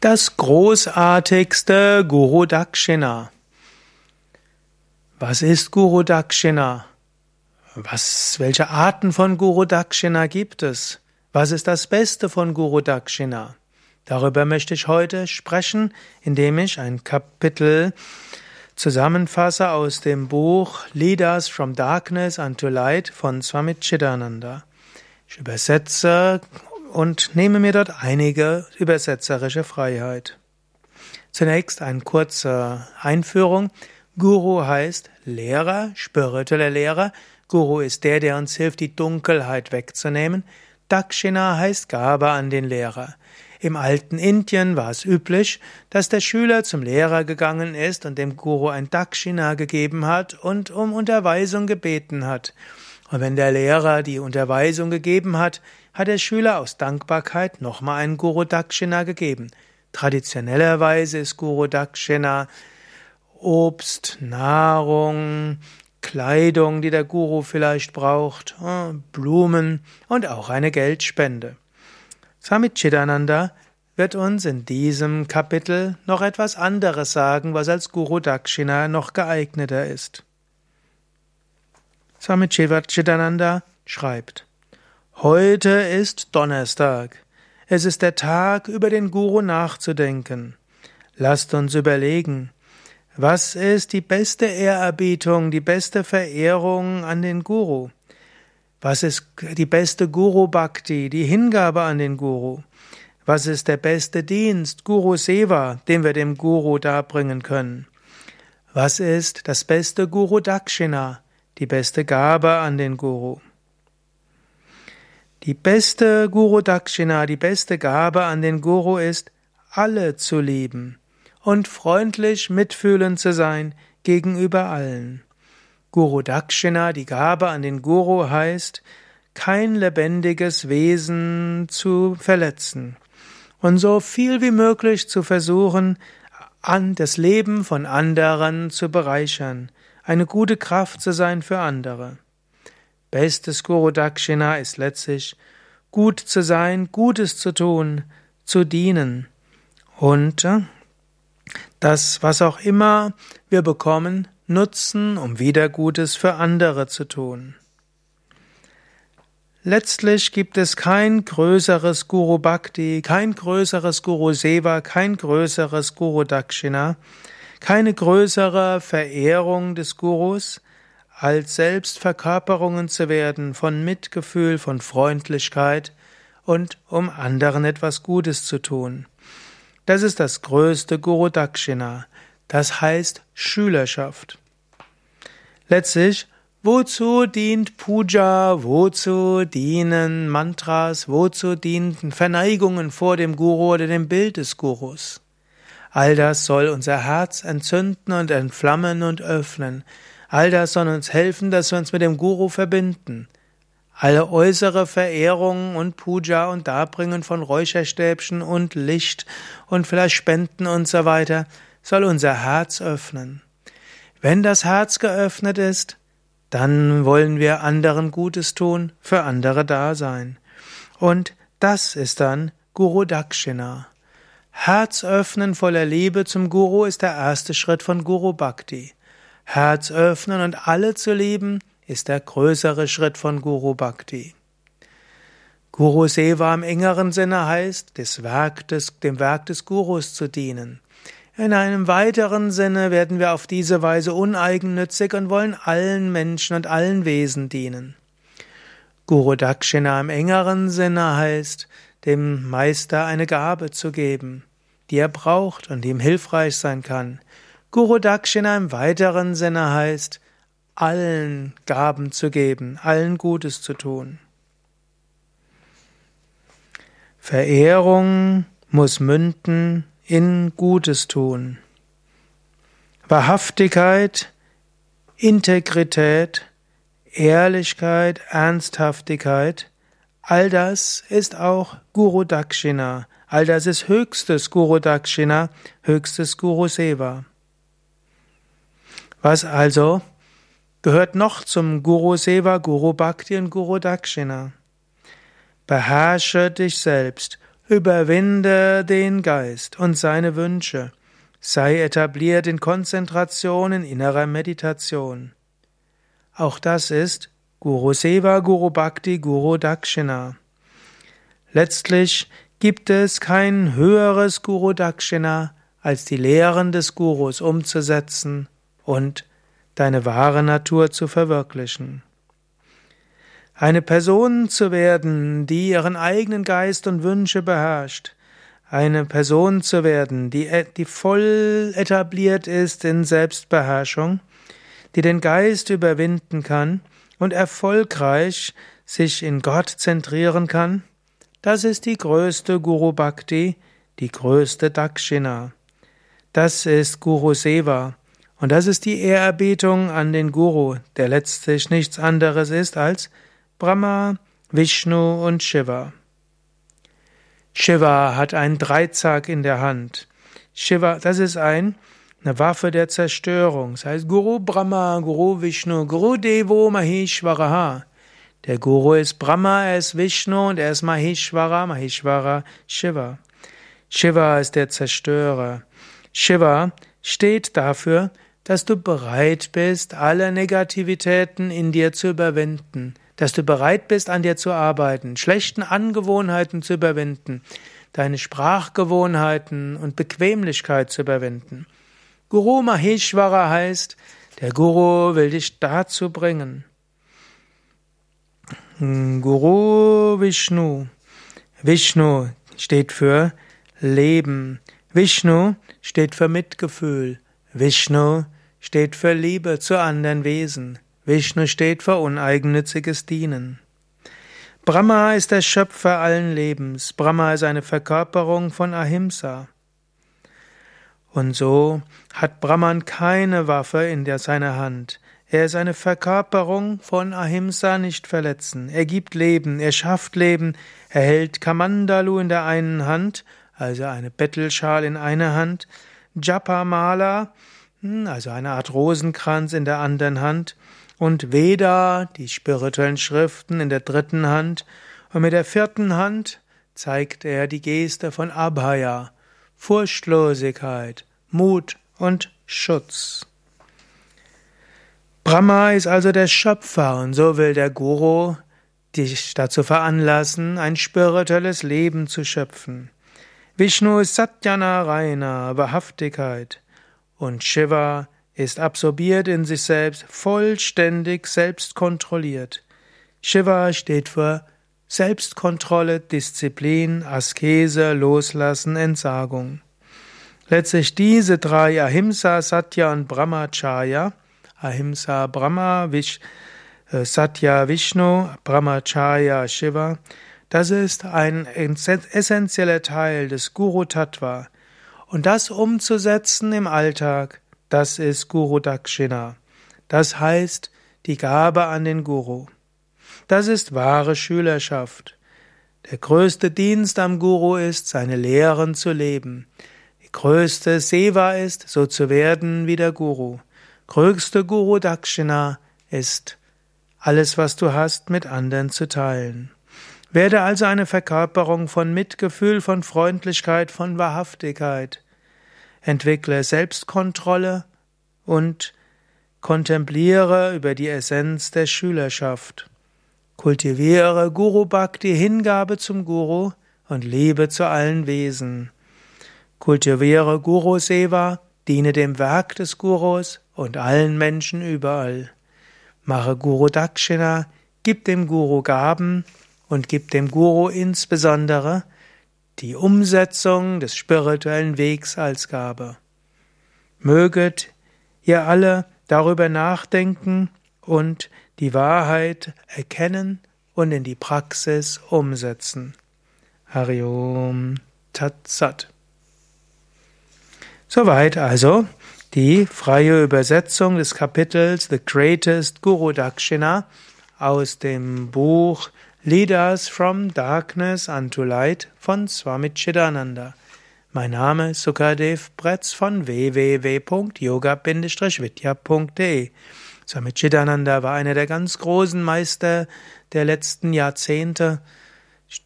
Das großartigste Guru Dakshina. Was ist Guru Dakshina? Was, welche Arten von Guru Dakshina gibt es? Was ist das Beste von Guru Dakshina? Darüber möchte ich heute sprechen, indem ich ein Kapitel zusammenfasse aus dem Buch Leaders from Darkness unto Light von Swami Chidananda. Ich übersetze und nehme mir dort einige übersetzerische Freiheit. Zunächst eine kurze Einführung. Guru heißt Lehrer, spiritueller Lehrer. Guru ist der, der uns hilft, die Dunkelheit wegzunehmen. Dakshina heißt Gabe an den Lehrer. Im alten Indien war es üblich, dass der Schüler zum Lehrer gegangen ist und dem Guru ein Dakshina gegeben hat und um Unterweisung gebeten hat. Und wenn der Lehrer die Unterweisung gegeben hat, hat der Schüler aus Dankbarkeit nochmal einen Guru Dakshina gegeben. Traditionellerweise ist Guru Dakshina Obst, Nahrung, Kleidung, die der Guru vielleicht braucht, äh, Blumen und auch eine Geldspende. Swami Chidananda wird uns in diesem Kapitel noch etwas anderes sagen, was als Guru Dakshina noch geeigneter ist. Swami Chidananda schreibt, Heute ist Donnerstag. Es ist der Tag, über den Guru nachzudenken. Lasst uns überlegen, was ist die beste Ehrerbietung, die beste Verehrung an den Guru? Was ist die beste Guru Bhakti, die Hingabe an den Guru? Was ist der beste Dienst, Guru Seva, den wir dem Guru darbringen können? Was ist das beste Guru Dakshina, die beste Gabe an den Guru. Die beste Guru Dakshina, die beste Gabe an den Guru ist, alle zu lieben und freundlich mitfühlend zu sein gegenüber allen. Guru Dakshina, die Gabe an den Guru heißt, kein lebendiges Wesen zu verletzen und so viel wie möglich zu versuchen, an das Leben von anderen zu bereichern, eine gute Kraft zu sein für andere. Bestes Guru Dakshina ist letztlich gut zu sein, Gutes zu tun, zu dienen und äh, das, was auch immer wir bekommen, nutzen, um wieder Gutes für andere zu tun. Letztlich gibt es kein größeres Guru Bhakti, kein größeres Guru Seva, kein größeres Guru Dakshina, keine größere Verehrung des Gurus, als selbst Verkörperungen zu werden von Mitgefühl, von Freundlichkeit und um anderen etwas Gutes zu tun. Das ist das größte Guru Dakshina, das heißt Schülerschaft. Letztlich, wozu dient Puja, wozu dienen Mantras, wozu dienen Verneigungen vor dem Guru oder dem Bild des Gurus? All das soll unser Herz entzünden und entflammen und öffnen. All das soll uns helfen, dass wir uns mit dem Guru verbinden. Alle äußere Verehrung und Puja und Darbringen von Räucherstäbchen und Licht und vielleicht Spenden und so weiter soll unser Herz öffnen. Wenn das Herz geöffnet ist, dann wollen wir anderen Gutes tun, für andere da sein. Und das ist dann Guru Dakshina. Herz öffnen voller Liebe zum Guru ist der erste Schritt von Guru Bhakti. Herz öffnen und alle zu lieben ist der größere Schritt von Guru Bhakti. Guru Seva im engeren Sinne heißt, des Werk des, dem Werk des Gurus zu dienen. In einem weiteren Sinne werden wir auf diese Weise uneigennützig und wollen allen Menschen und allen Wesen dienen. Guru Dakshina im engeren Sinne heißt, dem Meister eine Gabe zu geben die er braucht und ihm hilfreich sein kann. Guru Dakshina im weiteren Sinne heißt, allen Gaben zu geben, allen Gutes zu tun. Verehrung muss münden in Gutes tun. Wahrhaftigkeit, Integrität, Ehrlichkeit, Ernsthaftigkeit, all das ist auch Guru Dakshina, All das ist höchstes Guru Dakshina, höchstes Guru Seva. Was also gehört noch zum Guru Seva, Guru Bhakti und Guru Dakshina? Beherrsche dich selbst, Überwinde den Geist und seine Wünsche. Sei etabliert in Konzentration, in innerer Meditation. Auch das ist Guru Seva, Guru Bhakti, Guru Dakshina. Letztlich gibt es kein höheres Guru Dakshina, als die Lehren des Gurus umzusetzen und deine wahre Natur zu verwirklichen. Eine Person zu werden, die ihren eigenen Geist und Wünsche beherrscht, eine Person zu werden, die, die voll etabliert ist in Selbstbeherrschung, die den Geist überwinden kann und erfolgreich sich in Gott zentrieren kann, das ist die größte Guru Bhakti, die größte Dakshina. Das ist Guru Seva. Und das ist die Ehrerbietung an den Guru, der letztlich nichts anderes ist als Brahma, Vishnu und Shiva. Shiva hat einen Dreizack in der Hand. Shiva, das ist ein, eine Waffe der Zerstörung. Das heißt Guru Brahma, Guru Vishnu, Guru Devo Maheshwaraha. Der Guru ist Brahma, er ist Vishnu und er ist Maheshwara, Maheshwara Shiva. Shiva ist der Zerstörer. Shiva steht dafür, dass du bereit bist, alle Negativitäten in dir zu überwinden, dass du bereit bist, an dir zu arbeiten, schlechten Angewohnheiten zu überwinden, deine Sprachgewohnheiten und Bequemlichkeit zu überwinden. Guru Maheshwara heißt, der Guru will dich dazu bringen. Guru Vishnu. Vishnu steht für Leben. Vishnu steht für Mitgefühl. Vishnu steht für Liebe zu anderen Wesen. Vishnu steht für uneigennütziges Dienen. Brahma ist der Schöpfer allen Lebens. Brahma ist eine Verkörperung von Ahimsa. Und so hat Brahman keine Waffe in der seiner Hand. Er ist eine Verkörperung von Ahimsa nicht verletzen. Er gibt Leben, er schafft Leben, er hält Kamandalu in der einen Hand, also eine Bettelschal in einer Hand, Japamala, hm, also eine Art Rosenkranz in der anderen Hand, und Veda, die spirituellen Schriften in der dritten Hand, und mit der vierten Hand zeigt er die Geste von Abhaya, Furchtlosigkeit, Mut und Schutz. Brahma ist also der Schöpfer und so will der Guru dich dazu veranlassen, ein spirituelles Leben zu schöpfen. Vishnu ist Satyanarayana, Wahrhaftigkeit und Shiva ist absorbiert in sich selbst, vollständig selbstkontrolliert. Shiva steht für Selbstkontrolle, Disziplin, Askese, Loslassen, Entsagung. Letztlich diese drei Ahimsa, Satya und Brahmacharya Ahimsa Brahma, Vish, äh, Satya Vishnu, Brahmacharya Shiva. Das ist ein essentieller Teil des Guru Tattva. Und das umzusetzen im Alltag, das ist Guru Dakshina. Das heißt die Gabe an den Guru. Das ist wahre Schülerschaft. Der größte Dienst am Guru ist, seine Lehren zu leben. Die größte Seva ist, so zu werden wie der Guru. Größte Guru Dakshina ist alles, was du hast, mit anderen zu teilen. Werde also eine Verkörperung von Mitgefühl, von Freundlichkeit, von Wahrhaftigkeit. Entwickle Selbstkontrolle und kontempliere über die Essenz der Schülerschaft. Kultiviere Guru Bhakti, Hingabe zum Guru und Liebe zu allen Wesen. Kultiviere Guru Seva, diene dem Werk des Gurus und allen Menschen überall. Mache Guru Dakshina, gib dem Guru Gaben und gib dem Guru insbesondere die Umsetzung des spirituellen Wegs als Gabe. Möget ihr alle darüber nachdenken und die Wahrheit erkennen und in die Praxis umsetzen. Hariom Tatsat. Soweit also die freie Übersetzung des Kapitels The Greatest Guru Dakshina aus dem Buch Leaders from Darkness unto Light von Swami Chidananda. Mein Name ist Sukadev Bretz von www.yoga-vidya.de. Swami Chidananda war einer der ganz großen Meister der letzten Jahrzehnte,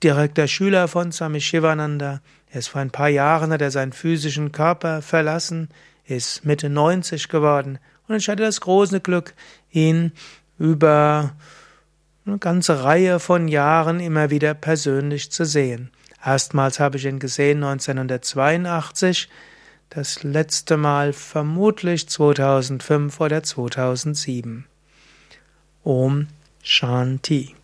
direkter Schüler von Swami Shivananda. Er ist vor ein paar Jahren, hat er seinen physischen Körper verlassen, ist Mitte 90 geworden und ich hatte das große Glück, ihn über eine ganze Reihe von Jahren immer wieder persönlich zu sehen. Erstmals habe ich ihn gesehen 1982, das letzte Mal vermutlich 2005 oder 2007. Om Shanti